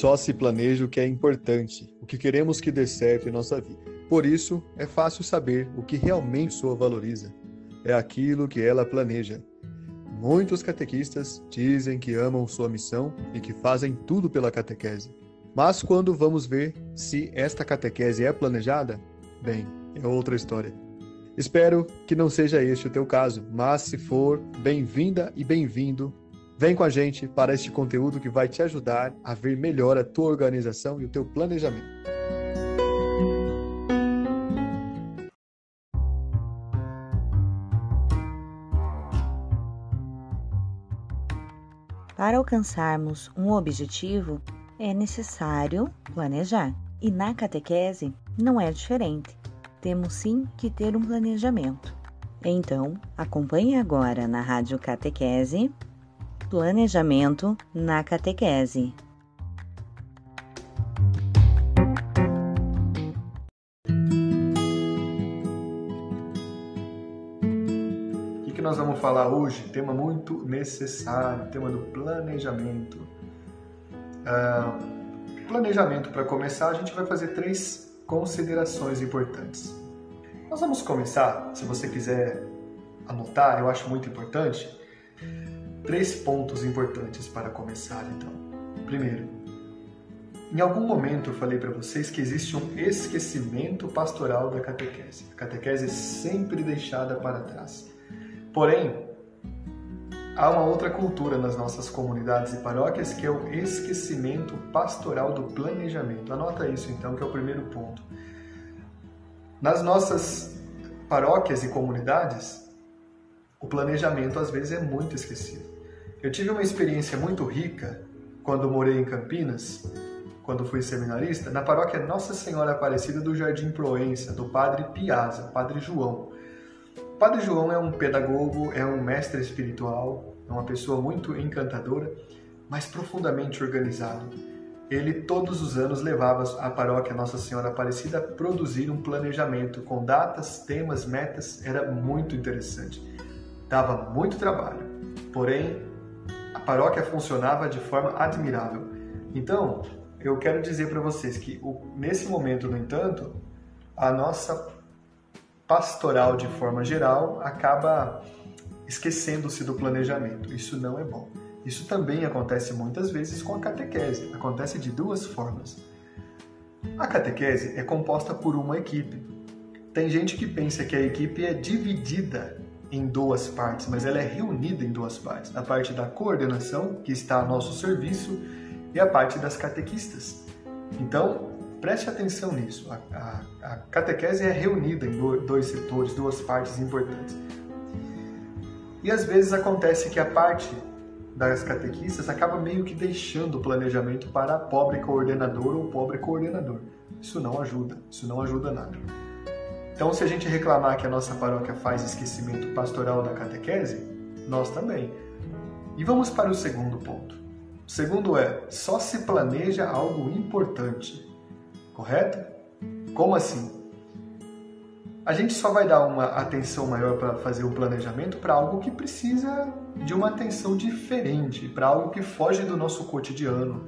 só se planeja o que é importante, o que queremos que dê certo em nossa vida. Por isso, é fácil saber o que realmente a pessoa valoriza. É aquilo que ela planeja. Muitos catequistas dizem que amam sua missão e que fazem tudo pela catequese. Mas quando vamos ver se esta catequese é planejada, bem, é outra história. Espero que não seja este o teu caso, mas se for, bem-vinda e bem-vindo. Vem com a gente para este conteúdo que vai te ajudar a ver melhor a tua organização e o teu planejamento. Para alcançarmos um objetivo, é necessário planejar. E na catequese não é diferente. Temos sim que ter um planejamento. Então, acompanhe agora na Rádio Catequese Planejamento na Catequese. O que, nós vamos falar hoje? Tema muito necessário, tema do planejamento. Uh, planejamento, para começar, a gente vai fazer três considerações importantes. Nós vamos começar, se você quiser anotar, eu acho muito importante, três pontos importantes para começar, então. Primeiro, em algum momento eu falei para vocês que existe um esquecimento pastoral da catequese. A catequese é sempre deixada para trás. Porém, há uma outra cultura nas nossas comunidades e paróquias que é o esquecimento pastoral do planejamento. Anota isso então, que é o primeiro ponto. Nas nossas paróquias e comunidades, o planejamento às vezes é muito esquecido. Eu tive uma experiência muito rica quando morei em Campinas, quando fui seminarista, na paróquia Nossa Senhora Aparecida do Jardim Proença, do Padre Piazza, Padre João. O Padre João é um pedagogo, é um mestre espiritual, é uma pessoa muito encantadora, mas profundamente organizado. Ele todos os anos levava a paróquia Nossa Senhora Aparecida a produzir um planejamento com datas, temas, metas, era muito interessante. Dava muito trabalho, porém a paróquia funcionava de forma admirável. Então, eu quero dizer para vocês que nesse momento, no entanto, a nossa pastoral de forma geral acaba esquecendo-se do planejamento. Isso não é bom. Isso também acontece muitas vezes com a catequese. Acontece de duas formas. A catequese é composta por uma equipe. Tem gente que pensa que a equipe é dividida em duas partes, mas ela é reunida em duas partes: a parte da coordenação, que está a nosso serviço, e a parte das catequistas. Então, preste atenção nisso. A, a, a catequese é reunida em dois setores, duas partes importantes. E às vezes acontece que a parte das catequistas acaba meio que deixando o planejamento para a pobre coordenadora ou pobre coordenador. Isso não ajuda, isso não ajuda nada. Então, se a gente reclamar que a nossa paróquia faz esquecimento pastoral da catequese, nós também. E vamos para o segundo ponto. O segundo é: só se planeja algo importante. Correto? Como assim? A gente só vai dar uma atenção maior para fazer o planejamento para algo que precisa de uma atenção diferente, para algo que foge do nosso cotidiano,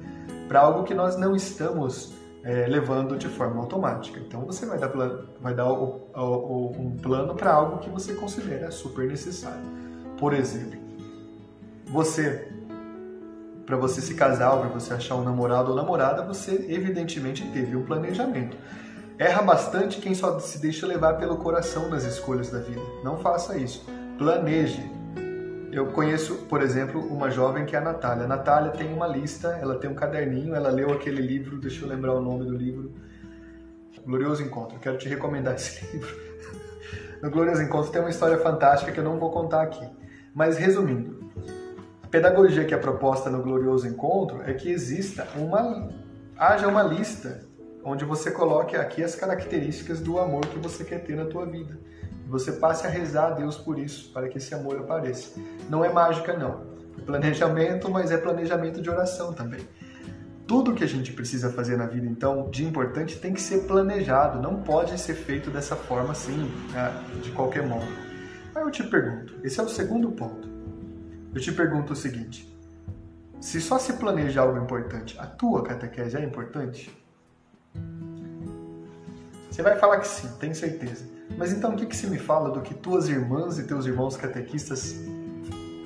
para algo que nós não estamos é, levando de forma automática. Então você vai dar, vai dar o, o, um plano para algo que você considera super necessário. Por exemplo, você para você se casar ou para você achar um namorado ou namorada, você evidentemente teve um planejamento. Erra bastante quem só se deixa levar pelo coração nas escolhas da vida. Não faça isso. Planeje, eu conheço, por exemplo, uma jovem que é a Natália. A Natália tem uma lista, ela tem um caderninho, ela leu aquele livro, deixa eu lembrar o nome do livro. Glorioso Encontro. Quero te recomendar esse livro. No Glorioso Encontro tem uma história fantástica que eu não vou contar aqui. Mas resumindo, a pedagogia que é proposta no Glorioso Encontro é que exista uma haja uma lista onde você coloque aqui as características do amor que você quer ter na tua vida você passe a rezar a Deus por isso, para que esse amor apareça. Não é mágica, não. É planejamento, mas é planejamento de oração também. Tudo que a gente precisa fazer na vida, então, de importante, tem que ser planejado. Não pode ser feito dessa forma assim, né, de qualquer modo. Aí eu te pergunto, esse é o segundo ponto. Eu te pergunto o seguinte: Se só se planeja algo importante, a tua catequese é importante? Você vai falar que sim, tem certeza. Mas então o que, que se me fala do que tuas irmãs e teus irmãos catequistas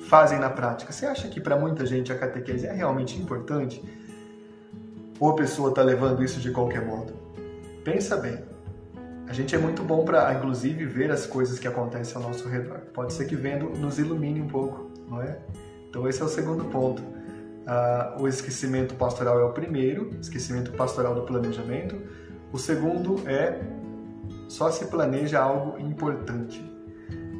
fazem na prática? Você acha que para muita gente a catequese é realmente importante? Ou a pessoa está levando isso de qualquer modo? Pensa bem. A gente é muito bom para, inclusive, ver as coisas que acontecem ao nosso redor. Pode ser que vendo nos ilumine um pouco, não é? Então esse é o segundo ponto. Uh, o esquecimento pastoral é o primeiro, esquecimento pastoral do planejamento. O segundo é só se planeja algo importante.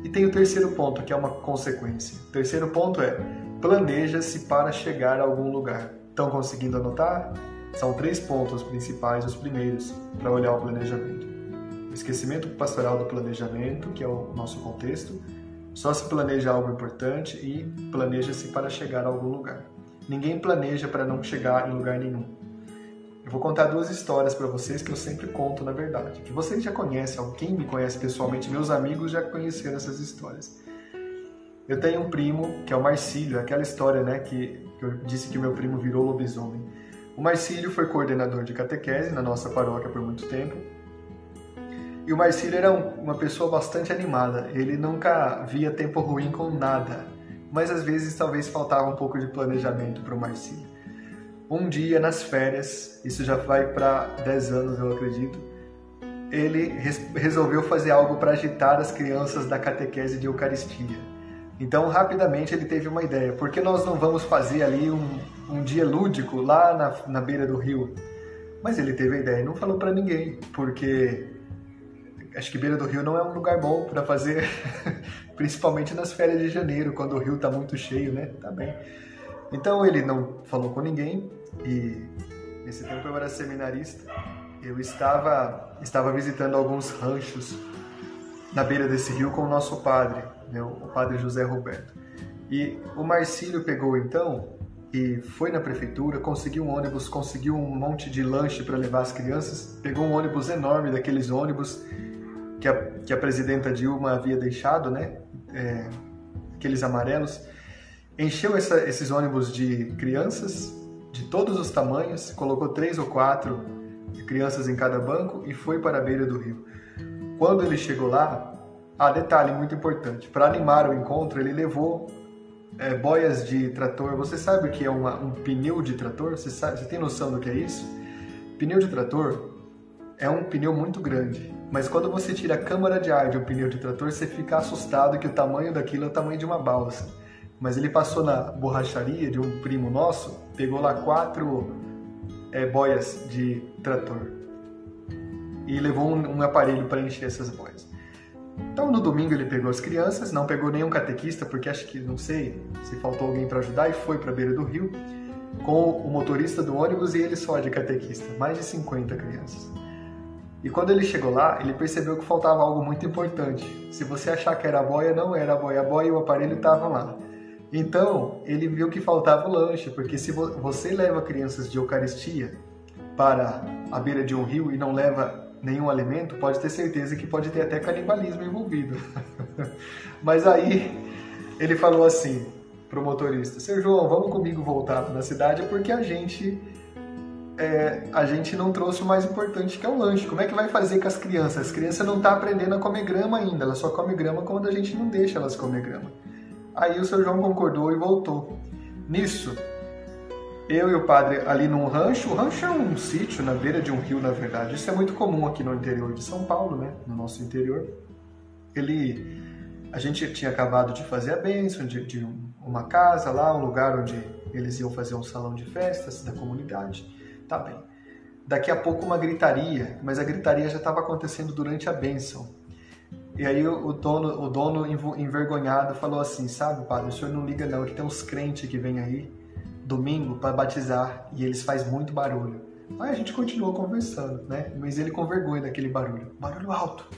E tem o terceiro ponto, que é uma consequência. O terceiro ponto é planeja-se para chegar a algum lugar. Estão conseguindo anotar? São três pontos principais, os primeiros, para olhar o planejamento. O esquecimento pastoral do planejamento, que é o nosso contexto. Só se planeja algo importante e planeja-se para chegar a algum lugar. Ninguém planeja para não chegar em lugar nenhum. Eu vou contar duas histórias para vocês que eu sempre conto, na verdade. Que vocês já conhecem, quem me conhece pessoalmente, meus amigos já conheceram essas histórias. Eu tenho um primo, que é o Marcílio, aquela história né, que, que eu disse que meu primo virou lobisomem. O Marcílio foi coordenador de catequese na nossa paróquia por muito tempo. E o Marcílio era uma pessoa bastante animada. Ele nunca via tempo ruim com nada. Mas às vezes talvez faltava um pouco de planejamento para o Marcílio. Um dia nas férias, isso já vai para 10 anos eu acredito, ele resolveu fazer algo para agitar as crianças da catequese de Eucaristia. Então, rapidamente ele teve uma ideia. Por que nós não vamos fazer ali um, um dia lúdico lá na, na beira do rio? Mas ele teve a ideia e não falou para ninguém, porque acho que beira do rio não é um lugar bom para fazer, principalmente nas férias de janeiro, quando o rio está muito cheio, né? Tá bem. Então ele não falou com ninguém e nesse tempo eu era seminarista. Eu estava estava visitando alguns ranchos na beira desse rio com o nosso padre, né, o padre José Roberto. E o Marcílio pegou então e foi na prefeitura, conseguiu um ônibus, conseguiu um monte de lanche para levar as crianças, pegou um ônibus enorme daqueles ônibus que a, que a presidenta Dilma havia deixado, né? É, aqueles amarelos, encheu essa, esses ônibus de crianças de todos os tamanhos, colocou três ou quatro crianças em cada banco e foi para a beira do rio. Quando ele chegou lá, ah, detalhe muito importante, para animar o encontro, ele levou é, boias de trator. Você sabe o que é uma, um pneu de trator? Você, sabe, você tem noção do que é isso? Pneu de trator é um pneu muito grande, mas quando você tira a câmara de ar de um pneu de trator, você fica assustado que o tamanho daquilo é o tamanho de uma balsa. Mas ele passou na borracharia de um primo nosso, pegou lá quatro é, boias de trator e levou um, um aparelho para encher essas boias. Então no domingo ele pegou as crianças, não pegou nenhum catequista, porque acho que, não sei, se faltou alguém para ajudar, e foi para a beira do rio com o motorista do ônibus e ele só de catequista, mais de 50 crianças. E quando ele chegou lá, ele percebeu que faltava algo muito importante. Se você achar que era a boia, não era a boia, a boia e o aparelho estavam lá. Então, ele viu que faltava o lanche, porque se você leva crianças de Eucaristia para a beira de um rio e não leva nenhum alimento, pode ter certeza que pode ter até canibalismo envolvido. Mas aí ele falou assim pro motorista: Seu João, vamos comigo voltar na cidade porque a gente é, a gente não trouxe o mais importante que é o lanche. Como é que vai fazer com as crianças? As crianças não estão tá aprendendo a comer grama ainda, elas só comem grama quando a gente não deixa elas comer grama. Aí o seu João concordou e voltou. Nisso, eu e o padre ali num rancho. O rancho é um sítio na beira de um rio, na verdade. Isso é muito comum aqui no interior de São Paulo, né? No nosso interior. Ele, a gente tinha acabado de fazer a bênção de, de uma casa lá, um lugar onde eles iam fazer um salão de festas da comunidade. Tá bem. Daqui a pouco uma gritaria, mas a gritaria já estava acontecendo durante a bênção. E aí o dono, o dono envergonhado falou assim, sabe, padre, o senhor não liga não, que tem uns crentes que vêm aí domingo para batizar e eles fazem muito barulho. Aí a gente continuou conversando, né? Mas ele com vergonha daquele barulho, barulho alto.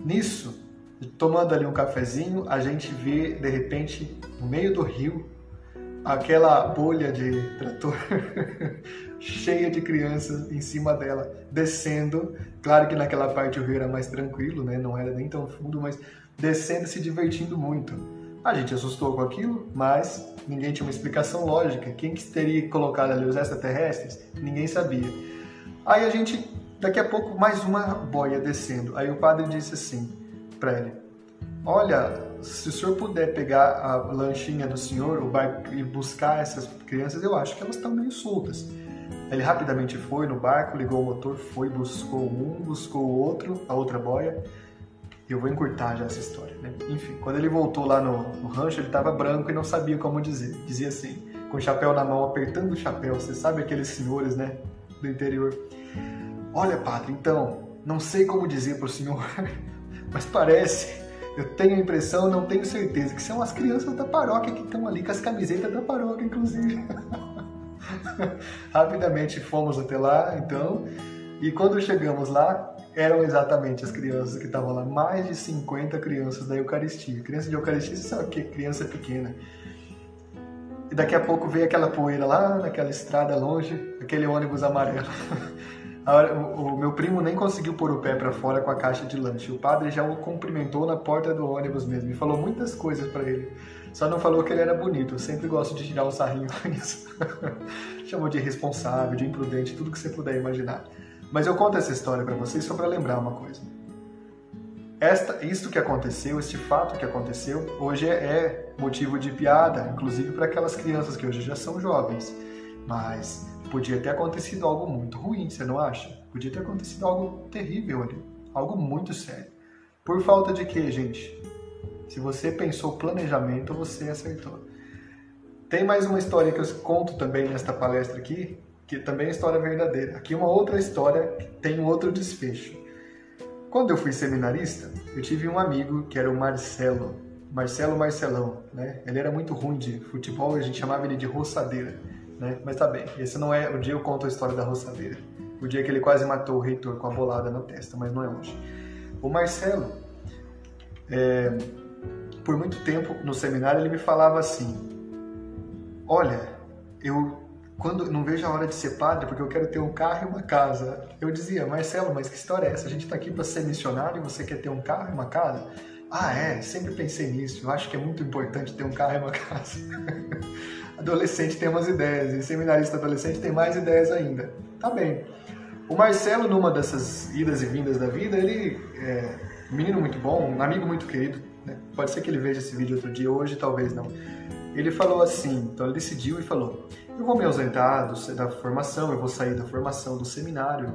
Nisso, tomando ali um cafezinho, a gente vê de repente no meio do rio aquela bolha de trator cheia de crianças em cima dela, descendo. Claro que naquela parte o rio era mais tranquilo, né? Não era nem tão fundo, mas descendo e se divertindo muito. A gente assustou com aquilo, mas ninguém tinha uma explicação lógica. Quem que teria colocado ali os extraterrestres? Ninguém sabia. Aí a gente, daqui a pouco, mais uma boia descendo. Aí o padre disse assim para ele: Olha, se o senhor puder pegar a lanchinha do senhor, e buscar essas crianças, eu acho que elas estão meio soltas. Ele rapidamente foi no barco, ligou o motor, foi, buscou um, buscou o outro, a outra boia. Eu vou encurtar já essa história, né? Enfim, quando ele voltou lá no, no rancho, ele estava branco e não sabia como dizer. Dizia assim, com o chapéu na mão, apertando o chapéu. Você sabe aqueles senhores, né? Do interior. Olha, padre, então, não sei como dizer para o senhor, mas parece eu tenho a impressão, não tenho certeza, que são as crianças da paróquia que estão ali com as camisetas da paróquia, inclusive. Rapidamente fomos até lá, então, e quando chegamos lá, eram exatamente as crianças que estavam lá, mais de 50 crianças da Eucaristia. Criança de Eucaristia, você sabe o que? Criança pequena. E daqui a pouco veio aquela poeira lá naquela estrada longe, aquele ônibus amarelo. o, meu primo nem conseguiu pôr o pé para fora com a caixa de lanche. O padre já o cumprimentou na porta do ônibus mesmo e falou muitas coisas para ele. Só não falou que ele era bonito. Eu sempre gosto de tirar um sarrinho com isso. Chamou de irresponsável, de imprudente, tudo que você puder imaginar. Mas eu conto essa história para vocês só para lembrar uma coisa. Esta, isto que aconteceu, este fato que aconteceu, hoje é, é motivo de piada, inclusive para aquelas crianças que hoje já são jovens. Mas podia ter acontecido algo muito ruim, você não acha? Podia ter acontecido algo terrível ali, algo muito sério. Por falta de quê, gente? Se você pensou planejamento, você acertou. Tem mais uma história que eu conto também nesta palestra aqui, que também é história verdadeira. Aqui uma outra história que tem outro desfecho. Quando eu fui seminarista, eu tive um amigo que era o Marcelo, Marcelo Marcelão, né? Ele era muito ruim de futebol a gente chamava ele de roçadeira né? Mas tá bem, esse não é o dia eu conto a história da roçadeira. O dia que ele quase matou o reitor com a bolada na testa, mas não é hoje. O Marcelo, é, por muito tempo no seminário, ele me falava assim: Olha, eu quando não vejo a hora de ser padre porque eu quero ter um carro e uma casa. Eu dizia, Marcelo, mas que história é essa? A gente está aqui para ser missionário e você quer ter um carro e uma casa? Ah, é, sempre pensei nisso. Eu acho que é muito importante ter um carro e uma casa. adolescente tem umas ideias, e seminarista adolescente tem mais ideias ainda. Tá bem. O Marcelo, numa dessas idas e vindas da vida, ele é um menino muito bom, um amigo muito querido. Né? Pode ser que ele veja esse vídeo outro dia, hoje talvez não. Ele falou assim, então ele decidiu e falou: Eu vou me ausentar do, da formação, eu vou sair da formação do seminário.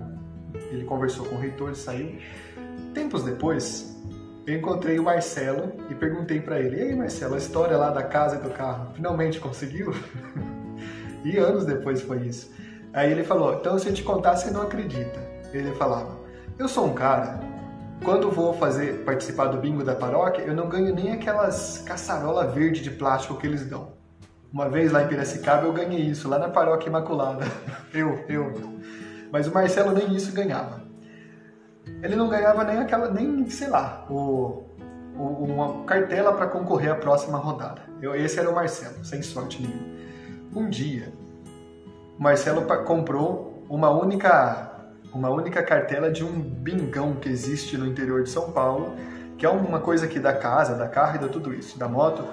Ele conversou com o reitor, saiu. Tempos depois, eu encontrei o Marcelo e perguntei para ele: "E aí, Marcelo, a história lá da casa e do carro, finalmente conseguiu?" e anos depois foi isso. Aí ele falou: "Então se eu te contar, você não acredita." Ele falava: "Eu sou um cara quando vou fazer participar do bingo da paróquia, eu não ganho nem aquelas caçarola verde de plástico que eles dão. Uma vez lá em Piracicaba eu ganhei isso, lá na paróquia Imaculada. eu, eu. Mas o Marcelo nem isso ganhava ele não ganhava nem aquela, nem, sei lá, o, o uma cartela para concorrer à próxima rodada. Eu, esse era o Marcelo, sem sorte nenhuma. Um dia, o Marcelo comprou uma única, uma única cartela de um bingão que existe no interior de São Paulo, que é uma coisa que dá casa, dá carro e dá tudo isso, da moto.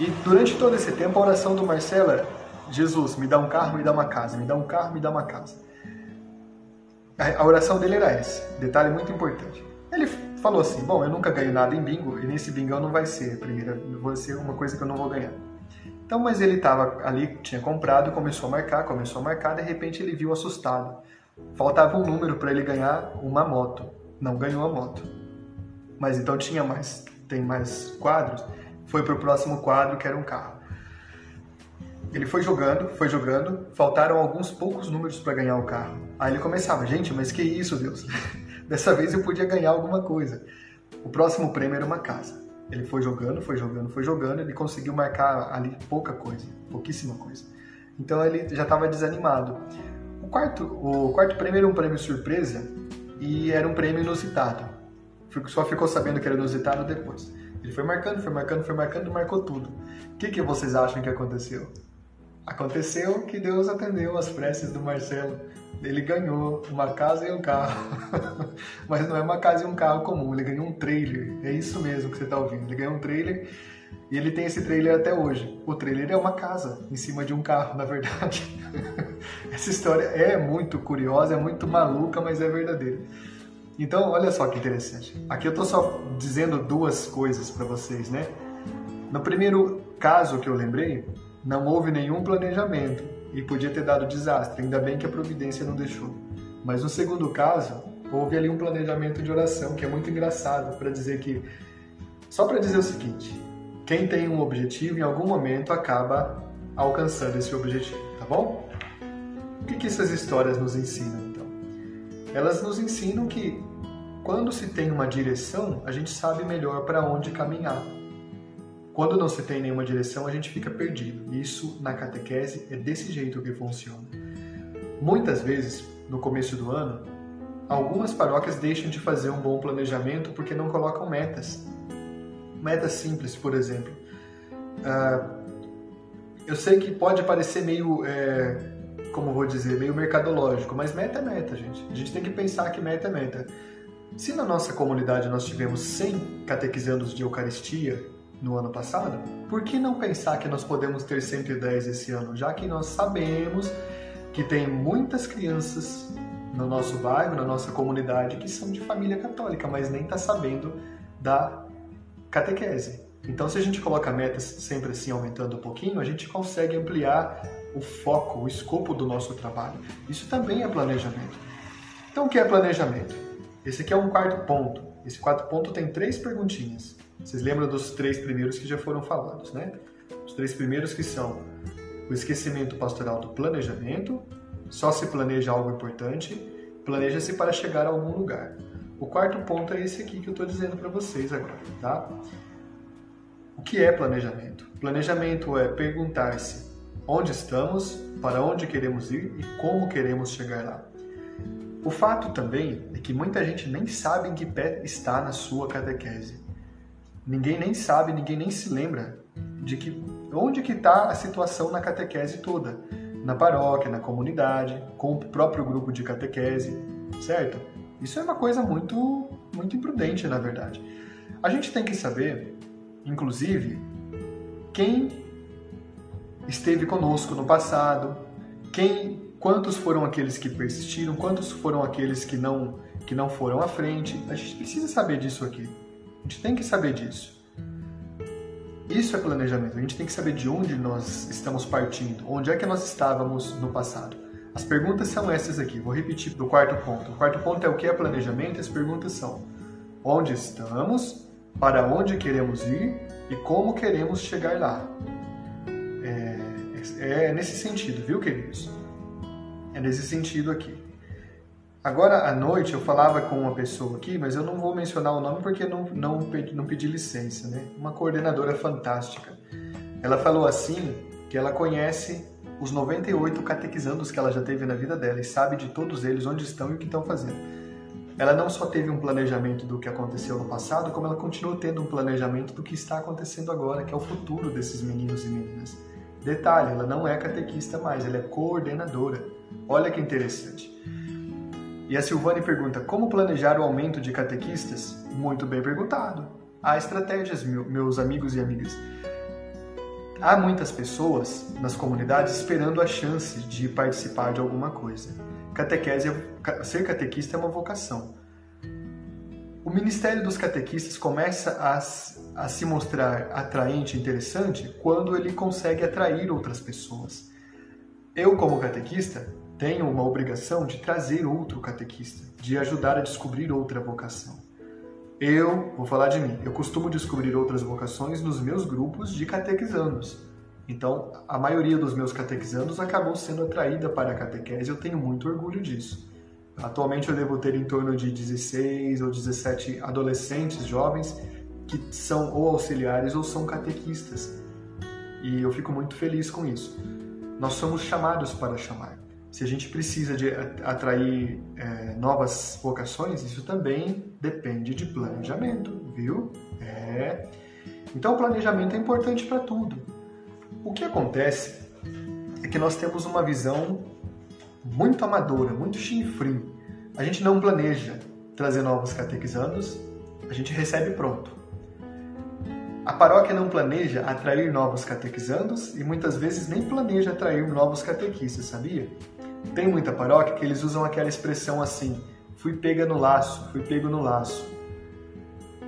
E durante todo esse tempo a oração do Marcelo era: Jesus, me dá um carro, me dá uma casa, me dá um carro, me dá uma casa. A oração dele era essa, detalhe muito importante. Ele falou assim: Bom, eu nunca ganho nada em bingo e nesse bingão não vai ser a primeira, vai ser uma coisa que eu não vou ganhar. Então, mas ele estava ali, tinha comprado, começou a marcar, começou a marcar, de repente ele viu assustado. Faltava um número para ele ganhar uma moto. Não ganhou a moto. Mas então tinha mais, tem mais quadros. Foi para o próximo quadro, que era um carro. Ele foi jogando, foi jogando, faltaram alguns poucos números para ganhar o carro. Aí ele começava, gente, mas que isso, Deus? Dessa vez eu podia ganhar alguma coisa. O próximo prêmio era uma casa. Ele foi jogando, foi jogando, foi jogando, ele conseguiu marcar ali pouca coisa, pouquíssima coisa. Então ele já estava desanimado. O quarto, o quarto prêmio era um prêmio surpresa e era um prêmio inusitado. Só ficou sabendo que era inusitado depois. Ele foi marcando, foi marcando, foi marcando, marcou tudo. O que, que vocês acham que aconteceu? Aconteceu que Deus atendeu as preces do Marcelo. Ele ganhou uma casa e um carro. Mas não é uma casa e um carro comum, ele ganhou um trailer. É isso mesmo que você está ouvindo. Ele ganhou um trailer E ele tem esse trailer até hoje. O trailer é uma casa em cima de um carro, na verdade. Essa história é muito curiosa, é muito maluca, mas é verdadeira. Então, olha só que interessante. Aqui eu estou só dizendo duas coisas para vocês, né? No primeiro caso que eu lembrei, não houve nenhum planejamento e podia ter dado desastre. Ainda bem que a providência não deixou. Mas no segundo caso, houve ali um planejamento de oração que é muito engraçado para dizer que só para dizer o seguinte: quem tem um objetivo em algum momento acaba alcançando esse objetivo, tá bom? O que, que essas histórias nos ensinam então? Elas nos ensinam que quando se tem uma direção, a gente sabe melhor para onde caminhar. Quando não se tem nenhuma direção, a gente fica perdido. Isso na catequese é desse jeito que funciona. Muitas vezes, no começo do ano, algumas paróquias deixam de fazer um bom planejamento porque não colocam metas. Metas simples, por exemplo. Uh, eu sei que pode parecer meio, é, como vou dizer, meio mercadológico, mas meta é meta, gente. A gente tem que pensar que meta é meta. Se na nossa comunidade nós tivemos 100 catequizandos de Eucaristia no ano passado, por que não pensar que nós podemos ter 110 esse ano, já que nós sabemos que tem muitas crianças no nosso bairro, na nossa comunidade, que são de família católica, mas nem está sabendo da catequese. Então, se a gente coloca metas sempre assim aumentando um pouquinho, a gente consegue ampliar o foco, o escopo do nosso trabalho. Isso também é planejamento. Então, o que é planejamento? Esse aqui é um quarto ponto. Esse quarto ponto tem três perguntinhas. Vocês lembram dos três primeiros que já foram falados, né? Os três primeiros que são o esquecimento pastoral do planejamento, só se planeja algo importante, planeja-se para chegar a algum lugar. O quarto ponto é esse aqui que eu estou dizendo para vocês agora, tá? O que é planejamento? Planejamento é perguntar-se onde estamos, para onde queremos ir e como queremos chegar lá. O fato também é que muita gente nem sabe em que pé está na sua catequese. Ninguém nem sabe, ninguém nem se lembra de que onde que está a situação na catequese toda, na paróquia, na comunidade, com o próprio grupo de catequese, certo? Isso é uma coisa muito, muito imprudente, na verdade. A gente tem que saber, inclusive, quem esteve conosco no passado, quem, quantos foram aqueles que persistiram, quantos foram aqueles que não que não foram à frente. A gente precisa saber disso aqui. A gente tem que saber disso. Isso é planejamento. A gente tem que saber de onde nós estamos partindo, onde é que nós estávamos no passado. As perguntas são essas aqui. Vou repetir do quarto ponto. O quarto ponto é o que é planejamento. As perguntas são: onde estamos, para onde queremos ir e como queremos chegar lá. É, é, nesse sentido, viu, queridos? É nesse sentido aqui. Agora à noite eu falava com uma pessoa aqui, mas eu não vou mencionar o nome porque não, não, pedi, não pedi licença, né? Uma coordenadora fantástica. Ela falou assim que ela conhece os 98 catequizandos que ela já teve na vida dela e sabe de todos eles onde estão e o que estão fazendo. Ela não só teve um planejamento do que aconteceu no passado, como ela continua tendo um planejamento do que está acontecendo agora, que é o futuro desses meninos e meninas. Detalhe, ela não é catequista mais, ela é coordenadora. Olha que interessante. E a Silvane pergunta: como planejar o aumento de catequistas? Muito bem perguntado. Há estratégias, meus amigos e amigas. Há muitas pessoas nas comunidades esperando a chance de participar de alguma coisa. Catequese, é, ser catequista é uma vocação. O ministério dos catequistas começa a, a se mostrar atraente e interessante quando ele consegue atrair outras pessoas. Eu, como catequista, tenho uma obrigação de trazer outro catequista, de ajudar a descobrir outra vocação. Eu, vou falar de mim, eu costumo descobrir outras vocações nos meus grupos de catequizandos. Então, a maioria dos meus catequizandos acabou sendo atraída para a catequese eu tenho muito orgulho disso. Atualmente eu devo ter em torno de 16 ou 17 adolescentes jovens que são ou auxiliares ou são catequistas. E eu fico muito feliz com isso. Nós somos chamados para chamar se a gente precisa de atrair é, novas vocações, isso também depende de planejamento, viu? É. Então, o planejamento é importante para tudo. O que acontece é que nós temos uma visão muito amadora, muito chinfrim. A gente não planeja trazer novos catequizandos, a gente recebe pronto. A paróquia não planeja atrair novos catequizandos e muitas vezes nem planeja atrair novos catequistas, sabia? Tem muita paróquia que eles usam aquela expressão assim: fui pega no laço, fui pego no laço.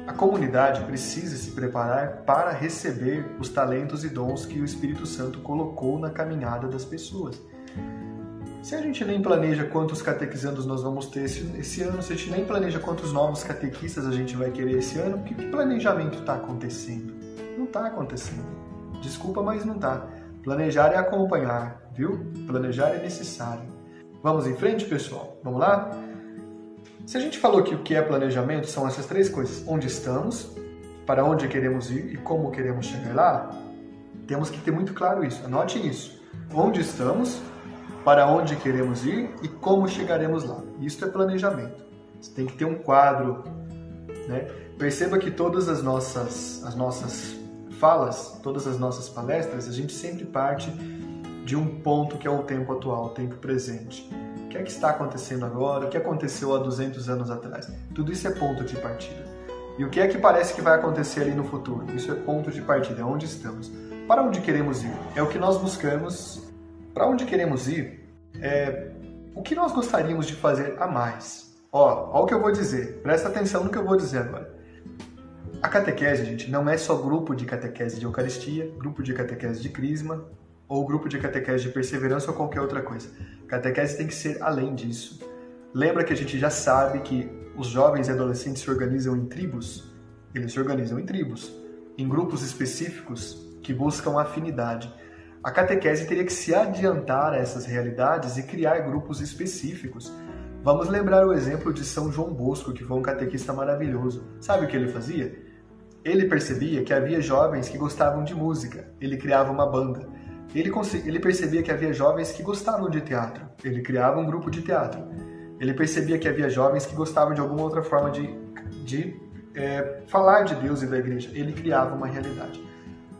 A comunidade precisa se preparar para receber os talentos e dons que o Espírito Santo colocou na caminhada das pessoas. Se a gente nem planeja quantos catequizandos nós vamos ter esse, esse, ano, se a gente nem planeja quantos novos catequistas a gente vai querer esse ano, que, que planejamento está acontecendo? Não está acontecendo. Desculpa, mas não está. Planejar é acompanhar, viu? Planejar é necessário. Vamos em frente, pessoal? Vamos lá? Se a gente falou que o que é planejamento são essas três coisas: onde estamos, para onde queremos ir e como queremos chegar lá, temos que ter muito claro isso. Anote isso. Onde estamos, para onde queremos ir e como chegaremos lá. Isso é planejamento. Você tem que ter um quadro. Né? Perceba que todas as nossas, as nossas falas, todas as nossas palestras, a gente sempre parte de um ponto que é o tempo atual, o tempo presente. O que é que está acontecendo agora? O que aconteceu há 200 anos atrás? Tudo isso é ponto de partida. E o que é que parece que vai acontecer ali no futuro? Isso é ponto de partida, é onde estamos. Para onde queremos ir? É o que nós buscamos. Para onde queremos ir? É o que nós gostaríamos de fazer a mais. Ó, ó o que eu vou dizer. Presta atenção no que eu vou dizer agora. A catequese, gente, não é só grupo de catequese de Eucaristia, grupo de catequese de Crisma, ou grupo de catequese de perseverança ou qualquer outra coisa. Catequese tem que ser além disso. Lembra que a gente já sabe que os jovens e adolescentes se organizam em tribos? Eles se organizam em tribos, em grupos específicos que buscam afinidade. A catequese teria que se adiantar a essas realidades e criar grupos específicos. Vamos lembrar o exemplo de São João Bosco, que foi um catequista maravilhoso. Sabe o que ele fazia? Ele percebia que havia jovens que gostavam de música, ele criava uma banda. Ele, ele percebia que havia jovens que gostavam de teatro. Ele criava um grupo de teatro. Ele percebia que havia jovens que gostavam de alguma outra forma de, de é, falar de Deus e da igreja. Ele criava uma realidade.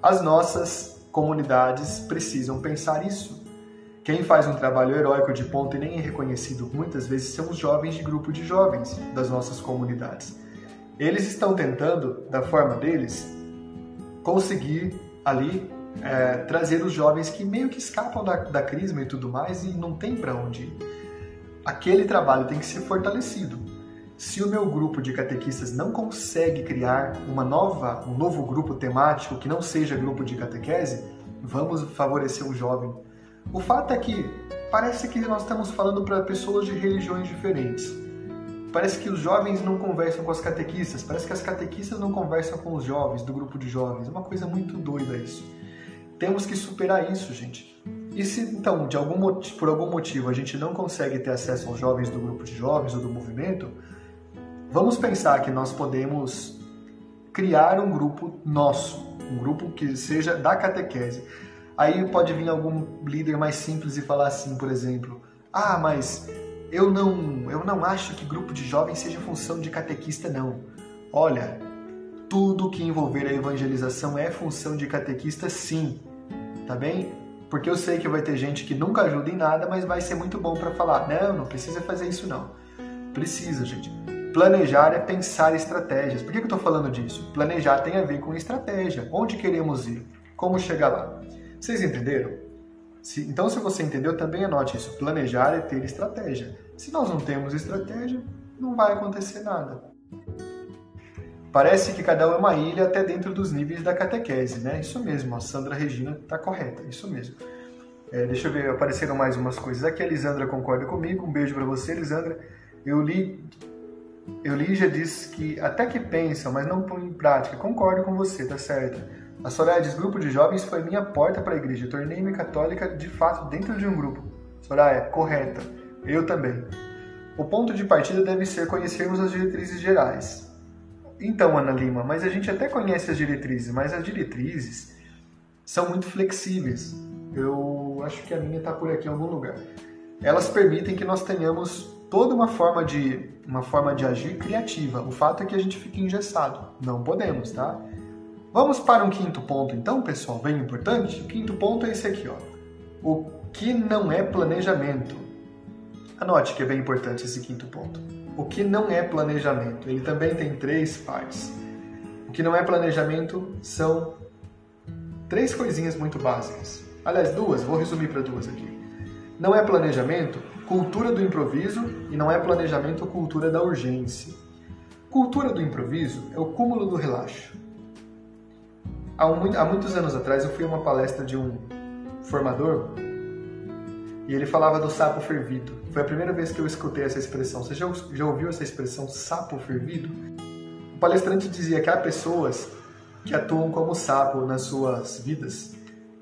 As nossas comunidades precisam pensar isso. Quem faz um trabalho heróico de ponta e nem é reconhecido muitas vezes são os jovens de grupo de jovens das nossas comunidades. Eles estão tentando, da forma deles, conseguir ali é, trazer os jovens que meio que escapam da, da crisma e tudo mais e não tem para onde ir. Aquele trabalho tem que ser fortalecido. Se o meu grupo de catequistas não consegue criar uma nova, um novo grupo temático que não seja grupo de catequese, vamos favorecer o jovem. O fato é que parece que nós estamos falando para pessoas de religiões diferentes. Parece que os jovens não conversam com as catequistas, parece que as catequistas não conversam com os jovens do grupo de jovens. É uma coisa muito doida isso. Temos que superar isso, gente. E se então, de algum por algum motivo, a gente não consegue ter acesso aos jovens do grupo de jovens ou do movimento, vamos pensar que nós podemos criar um grupo nosso, um grupo que seja da catequese. Aí pode vir algum líder mais simples e falar assim, por exemplo: "Ah, mas eu não, eu não acho que grupo de jovens seja função de catequista não". Olha, tudo que envolver a evangelização é função de catequista sim tá bem? Porque eu sei que vai ter gente que nunca ajuda em nada, mas vai ser muito bom para falar: não, não precisa fazer isso não. Precisa, gente. Planejar é pensar estratégias. Por que eu estou falando disso? Planejar tem a ver com estratégia. Onde queremos ir? Como chegar lá? Vocês entenderam? Se, então, se você entendeu, também anote isso. Planejar é ter estratégia. Se nós não temos estratégia, não vai acontecer nada. Parece que cada um é uma ilha até dentro dos níveis da catequese, né? Isso mesmo, a Sandra Regina está correta, isso mesmo. É, deixa eu ver, apareceram mais umas coisas aqui. A Lisandra concorda comigo, um beijo para você, Lisandra. Eu li, eu li já disse que até que pensam, mas não põem em prática. Concordo com você, tá certo. A Soraya diz: grupo de jovens foi minha porta para a igreja. Tornei-me católica de fato dentro de um grupo. Soraya, correta. Eu também. O ponto de partida deve ser conhecermos as diretrizes gerais. Então, Ana Lima, mas a gente até conhece as diretrizes, mas as diretrizes são muito flexíveis. Eu acho que a minha está por aqui em algum lugar. Elas permitem que nós tenhamos toda uma forma de uma forma de agir criativa. O fato é que a gente fica engessado. Não podemos, tá? Vamos para um quinto ponto, então, pessoal, bem importante. O quinto ponto é esse aqui, ó. O que não é planejamento. Anote que é bem importante esse quinto ponto. O que não é planejamento? Ele também tem três partes. O que não é planejamento são três coisinhas muito básicas. Aliás, duas, vou resumir para duas aqui. Não é planejamento, cultura do improviso e não é planejamento, cultura da urgência. Cultura do improviso é o cúmulo do relaxo. Há, um, há muitos anos atrás eu fui a uma palestra de um formador e ele falava do sapo fervido. Foi a primeira vez que eu escutei essa expressão. Você já, já ouviu essa expressão sapo fervido? O palestrante dizia que há pessoas que atuam como sapo nas suas vidas.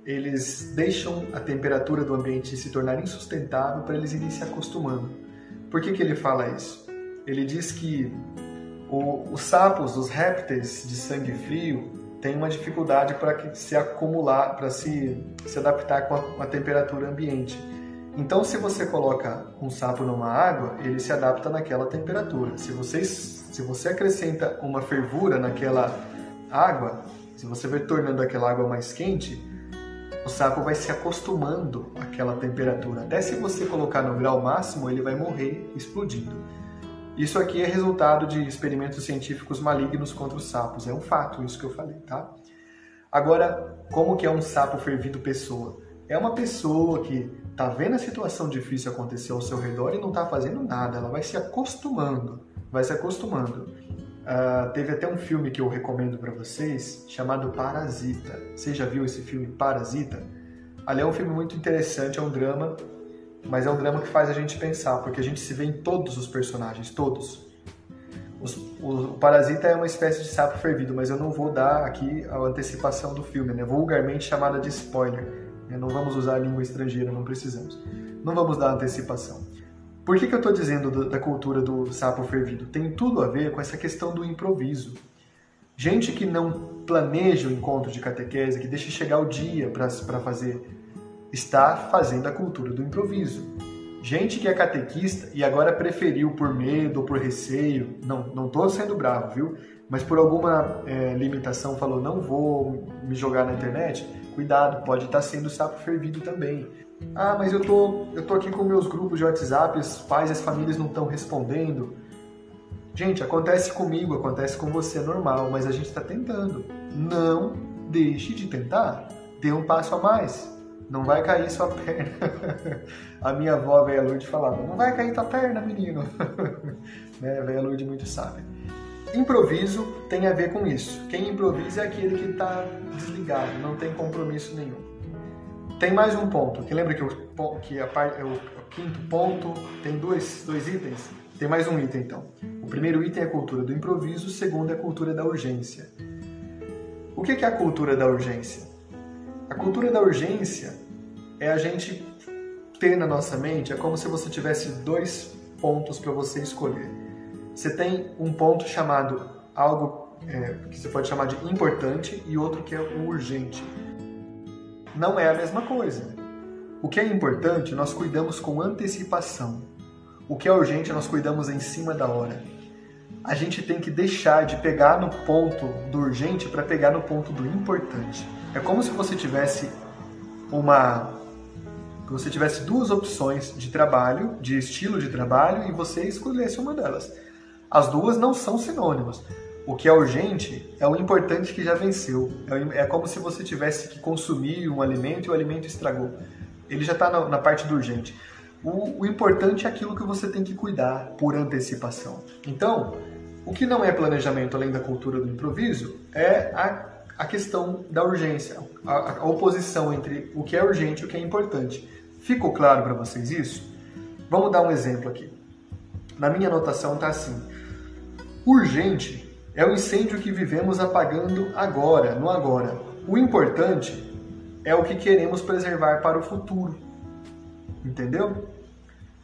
Eles deixam a temperatura do ambiente se tornar insustentável para eles irem se acostumando. Por que, que ele fala isso? Ele diz que o, os sapos, os répteis de sangue frio, têm uma dificuldade para se acumular, para se, se adaptar com a, a temperatura ambiente. Então, se você coloca um sapo numa água, ele se adapta naquela temperatura. Se você, se você acrescenta uma fervura naquela água, se você vai tornando aquela água mais quente, o sapo vai se acostumando àquela temperatura. Até se você colocar no grau máximo, ele vai morrer explodindo. Isso aqui é resultado de experimentos científicos malignos contra os sapos. É um fato isso que eu falei, tá? Agora, como que é um sapo fervido pessoa? É uma pessoa que tá vendo a situação difícil acontecer ao seu redor e não tá fazendo nada, ela vai se acostumando, vai se acostumando. Uh, teve até um filme que eu recomendo para vocês chamado Parasita. Você já viu esse filme Parasita? Ali é um filme muito interessante, é um drama, mas é um drama que faz a gente pensar, porque a gente se vê em todos os personagens, todos. Os, o, o, Parasita é uma espécie de sapo fervido, mas eu não vou dar aqui a antecipação do filme, né? vulgarmente chamada de spoiler né? Não vamos usar a língua estrangeira, não precisamos. Não vamos dar antecipação. Por que, que eu estou dizendo da cultura do sapo fervido? Tem tudo a ver com essa questão do improviso. Gente que não planeja o encontro de catequese, que deixa chegar o dia para fazer, está fazendo a cultura do improviso. Gente que é catequista e agora preferiu por medo ou por receio, não, não estou sendo bravo, viu? Mas por alguma é, limitação falou, não vou me jogar na internet, cuidado, pode estar tá sendo sapo fervido também. Ah, mas eu tô, eu tô aqui com meus grupos de WhatsApp, os pais e as famílias não estão respondendo. Gente, acontece comigo, acontece com você, é normal, mas a gente está tentando. Não deixe de tentar. Dê um passo a mais. Não vai cair sua perna. a minha avó, a velha Lourdes, falava: Não vai cair tua perna, menino. né? A velha Lourdes muito sábia. Improviso tem a ver com isso. Quem improvisa é aquele que está desligado, não tem compromisso nenhum. Tem mais um ponto, que lembra que, o, que a o, o quinto ponto tem dois, dois itens? Tem mais um item então. O primeiro item é a cultura do improviso, o segundo é a cultura da urgência. O que é a cultura da urgência? A cultura da urgência é a gente ter na nossa mente, é como se você tivesse dois pontos para você escolher. Você tem um ponto chamado algo é, que você pode chamar de importante e outro que é o urgente. Não é a mesma coisa. O que é importante nós cuidamos com antecipação. O que é urgente nós cuidamos em cima da hora. A gente tem que deixar de pegar no ponto do urgente para pegar no ponto do importante. É como se você tivesse uma você tivesse duas opções de trabalho, de estilo de trabalho e você escolhesse uma delas. As duas não são sinônimos. O que é urgente é o importante que já venceu. É, é como se você tivesse que consumir um alimento e o alimento estragou. Ele já está na, na, parte do urgente. O, o importante é aquilo que você tem que cuidar por antecipação. Então, o que não é planejamento além da cultura do improviso é a, a questão da urgência, a, a oposição entre o que é urgente e o que é importante. Ficou claro para vocês isso? Vamos dar um exemplo aqui. Na minha anotação está assim: Urgente é o incêndio que vivemos apagando agora, no agora. O importante é o que queremos preservar para o futuro. Entendeu?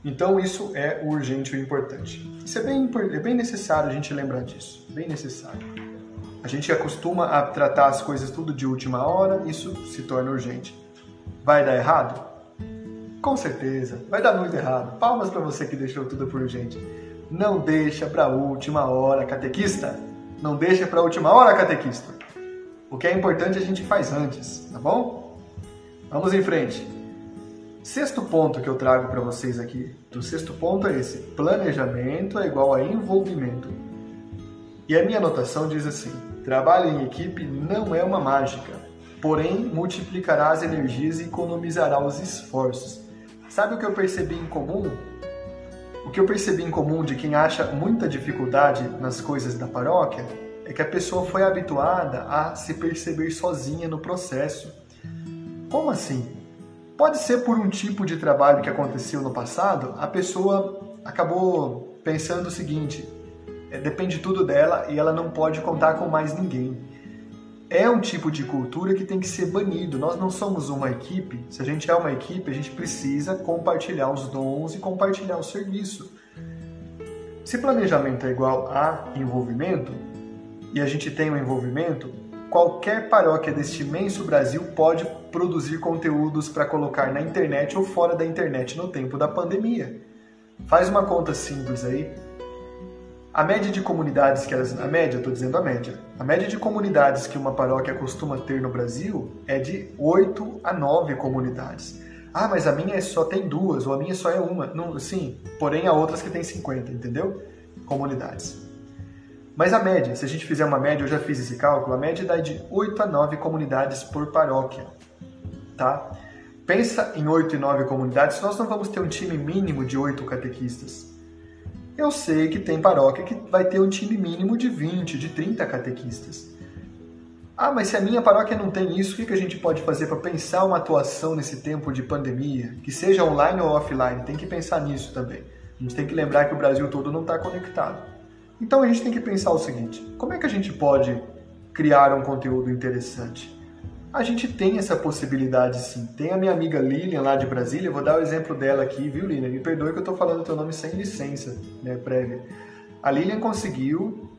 Então isso é o urgente e o importante. Isso é bem, é bem necessário a gente lembrar disso. Bem necessário. A gente acostuma a tratar as coisas tudo de última hora, isso se torna urgente. Vai dar errado? Com certeza, vai dar muito errado. Palmas para você que deixou tudo por urgente. Não deixa para última hora, catequista. Não deixa para última hora, catequista. O que é importante a gente faz antes, tá bom? Vamos em frente. Sexto ponto que eu trago para vocês aqui. O sexto ponto é esse: planejamento é igual a envolvimento. E a minha anotação diz assim: Trabalho em equipe não é uma mágica, porém multiplicará as energias e economizará os esforços. Sabe o que eu percebi em comum? O que eu percebi em comum de quem acha muita dificuldade nas coisas da paróquia é que a pessoa foi habituada a se perceber sozinha no processo. Como assim? Pode ser por um tipo de trabalho que aconteceu no passado, a pessoa acabou pensando o seguinte: depende tudo dela e ela não pode contar com mais ninguém. É um tipo de cultura que tem que ser banido. Nós não somos uma equipe. Se a gente é uma equipe, a gente precisa compartilhar os dons e compartilhar o serviço. Se planejamento é igual a envolvimento, e a gente tem um envolvimento, qualquer paróquia deste imenso Brasil pode produzir conteúdos para colocar na internet ou fora da internet no tempo da pandemia. Faz uma conta simples aí. A média de comunidades que elas. A média, estou dizendo a média. A média de comunidades que uma paróquia costuma ter no Brasil é de 8 a 9 comunidades. Ah, mas a minha só tem duas, ou a minha só é uma. Não, sim, porém há outras que tem 50, entendeu? Comunidades. Mas a média, se a gente fizer uma média, eu já fiz esse cálculo, a média dá de 8 a 9 comunidades por paróquia, tá? Pensa em 8 e 9 comunidades, nós não vamos ter um time mínimo de 8 catequistas. Eu sei que tem paróquia que vai ter um time mínimo de 20, de 30 catequistas. Ah, mas se a minha paróquia não tem isso, o que a gente pode fazer para pensar uma atuação nesse tempo de pandemia? Que seja online ou offline, tem que pensar nisso também. A gente tem que lembrar que o Brasil todo não está conectado. Então a gente tem que pensar o seguinte: como é que a gente pode criar um conteúdo interessante? A gente tem essa possibilidade sim. Tem a minha amiga Lilian lá de Brasília, vou dar o exemplo dela aqui, viu Lilian? Me perdoe que eu estou falando o teu nome sem licença né, prévia. A Lilian conseguiu,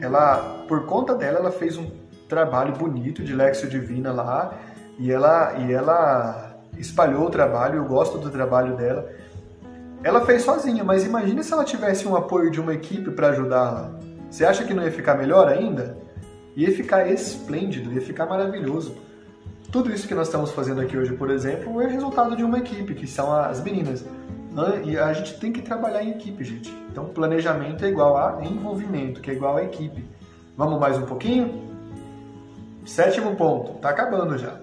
ela, por conta dela, ela fez um trabalho bonito de Lexio Divina lá e ela, e ela espalhou o trabalho, eu gosto do trabalho dela. Ela fez sozinha, mas imagine se ela tivesse um apoio de uma equipe para ajudá-la. Você acha que não ia ficar melhor ainda? Ia ficar esplêndido, ia ficar maravilhoso. Tudo isso que nós estamos fazendo aqui hoje, por exemplo, é resultado de uma equipe, que são as meninas. E a gente tem que trabalhar em equipe, gente. Então, planejamento é igual a envolvimento, que é igual a equipe. Vamos mais um pouquinho? Sétimo ponto, tá acabando já.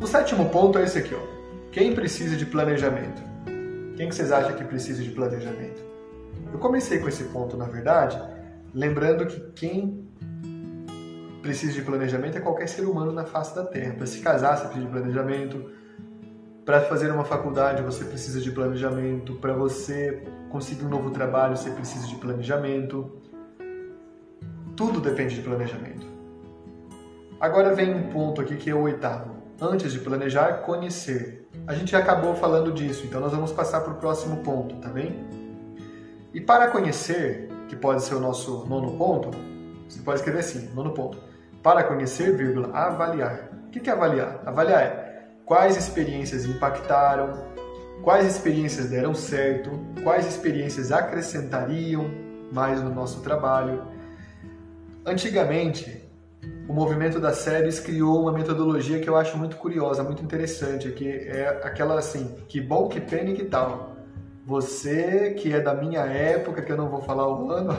O sétimo ponto é esse aqui, ó. Quem precisa de planejamento? Quem que vocês acham que precisa de planejamento? Eu comecei com esse ponto, na verdade, lembrando que quem precisa de planejamento é qualquer ser humano na face da Terra. Para se casar, você precisa de planejamento. Para fazer uma faculdade, você precisa de planejamento. Para você conseguir um novo trabalho, você precisa de planejamento. Tudo depende de planejamento. Agora vem um ponto aqui que é o oitavo. Antes de planejar, conhecer. A gente já acabou falando disso, então nós vamos passar para o próximo ponto, tá bem? E para conhecer, que pode ser o nosso nono ponto, você pode escrever assim, nono ponto. Para conhecer, vírgula, avaliar. O que é avaliar? Avaliar é quais experiências impactaram, quais experiências deram certo, quais experiências acrescentariam mais no nosso trabalho. Antigamente, o movimento das séries criou uma metodologia que eu acho muito curiosa, muito interessante, que é aquela assim, que bom, que pena e que tal. Você que é da minha época, que eu não vou falar o ano,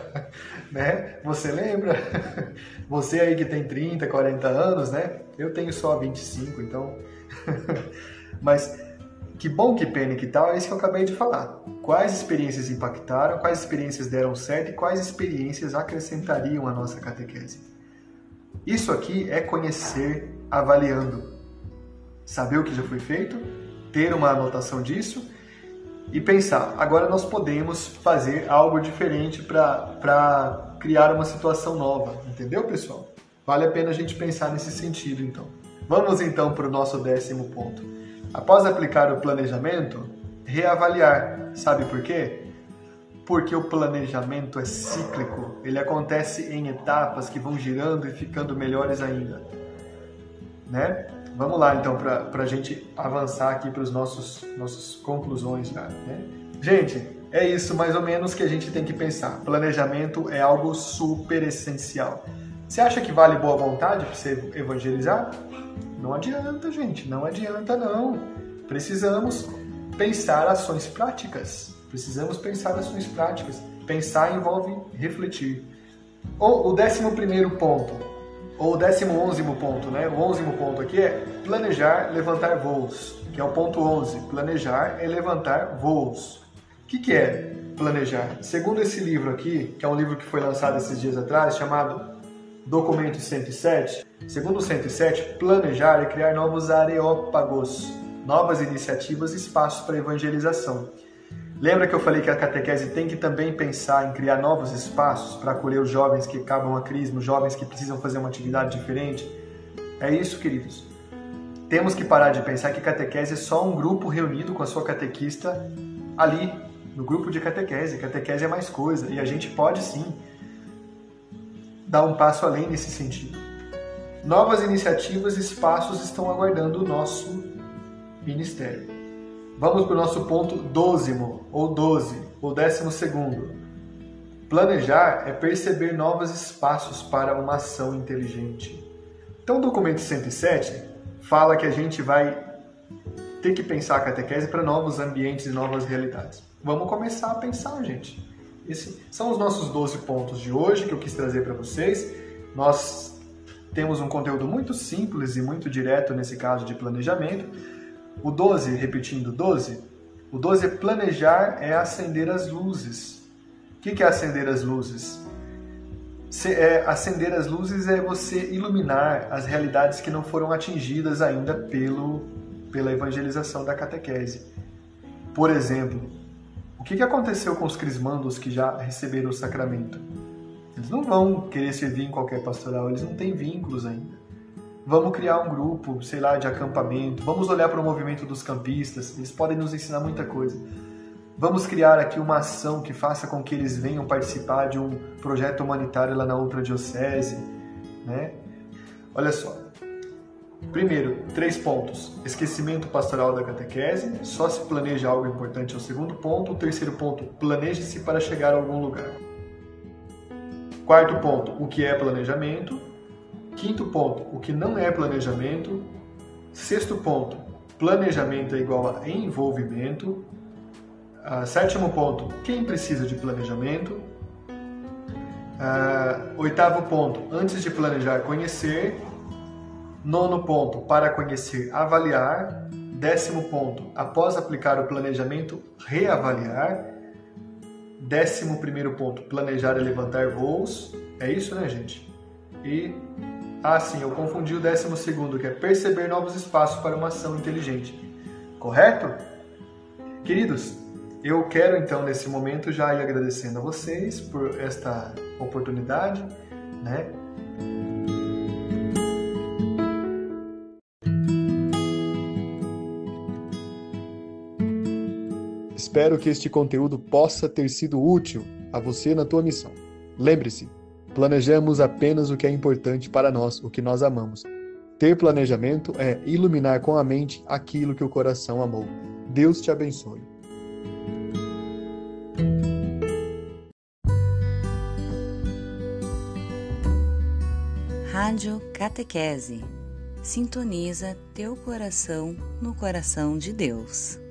né? Você lembra? Você aí que tem 30, 40 anos, né? Eu tenho só 25, então. Mas que bom, que pena e que tal é isso que eu acabei de falar. Quais experiências impactaram, quais experiências deram certo e quais experiências acrescentariam a nossa catequese. Isso aqui é conhecer avaliando. Saber o que já foi feito, ter uma anotação disso e pensar, agora nós podemos fazer algo diferente para criar uma situação nova. Entendeu, pessoal? Vale a pena a gente pensar nesse sentido, então. Vamos então para o nosso décimo ponto. Após aplicar o planejamento, reavaliar. Sabe por quê? porque o planejamento é cíclico, ele acontece em etapas que vão girando e ficando melhores ainda. Né? Vamos lá então para a gente avançar aqui para nossos nossas conclusões. Né? Gente, é isso mais ou menos que a gente tem que pensar. Planejamento é algo super essencial. Você acha que vale boa vontade para você evangelizar? Não adianta, gente, não adianta não. Precisamos pensar ações práticas. Precisamos pensar ações práticas. Pensar envolve refletir. O, décimo primeiro ponto, ou o décimo onzimo ponto, né? O onzimo ponto aqui é planejar, levantar voos, que é o ponto 11. Planejar é levantar voos. O que, que é planejar? Segundo esse livro aqui, que é um livro que foi lançado esses dias atrás, chamado Documento 107, segundo o 107, planejar é criar novos areópagos, novas iniciativas e espaços para evangelização. Lembra que eu falei que a catequese tem que também pensar em criar novos espaços para acolher os jovens que acabam a crisma, os jovens que precisam fazer uma atividade diferente? É isso, queridos. Temos que parar de pensar que catequese é só um grupo reunido com a sua catequista ali, no grupo de catequese. Catequese é mais coisa e a gente pode sim dar um passo além nesse sentido. Novas iniciativas e espaços estão aguardando o nosso ministério. Vamos para o nosso ponto dozimo, ou doze, ou décimo segundo. Planejar é perceber novos espaços para uma ação inteligente. Então, o documento 107 fala que a gente vai ter que pensar a catequese para novos ambientes e novas realidades. Vamos começar a pensar, gente. Esses são os nossos 12 pontos de hoje que eu quis trazer para vocês. Nós temos um conteúdo muito simples e muito direto nesse caso de planejamento, o 12, repetindo, 12. O 12 é planejar, é acender as luzes. O que é acender as luzes? É, acender as luzes é você iluminar as realidades que não foram atingidas ainda pelo, pela evangelização da catequese. Por exemplo, o que aconteceu com os crismandos que já receberam o sacramento? Eles não vão querer servir em qualquer pastoral, eles não têm vínculos ainda. Vamos criar um grupo, sei lá, de acampamento. Vamos olhar para o movimento dos campistas. Eles podem nos ensinar muita coisa. Vamos criar aqui uma ação que faça com que eles venham participar de um projeto humanitário lá na outra diocese, né? Olha só. Primeiro, três pontos. Esquecimento pastoral da catequese. Só se planeja algo importante é o segundo ponto. O terceiro ponto, planeje-se para chegar a algum lugar. Quarto ponto, o que é planejamento? Quinto ponto, o que não é planejamento. Sexto ponto, planejamento é igual a envolvimento. Uh, sétimo ponto, quem precisa de planejamento. Uh, oitavo ponto, antes de planejar, conhecer. Nono ponto, para conhecer, avaliar. Décimo ponto, após aplicar o planejamento, reavaliar. Décimo primeiro ponto, planejar e levantar voos. É isso, né, gente? E ah, sim, eu confundi o décimo segundo, que é perceber novos espaços para uma ação inteligente. Correto? Queridos, eu quero então nesse momento já ir agradecendo a vocês por esta oportunidade, né? Espero que este conteúdo possa ter sido útil a você na tua missão. Lembre-se, Planejamos apenas o que é importante para nós, o que nós amamos. Ter planejamento é iluminar com a mente aquilo que o coração amou. Deus te abençoe. Rádio Catequese. Sintoniza teu coração no coração de Deus.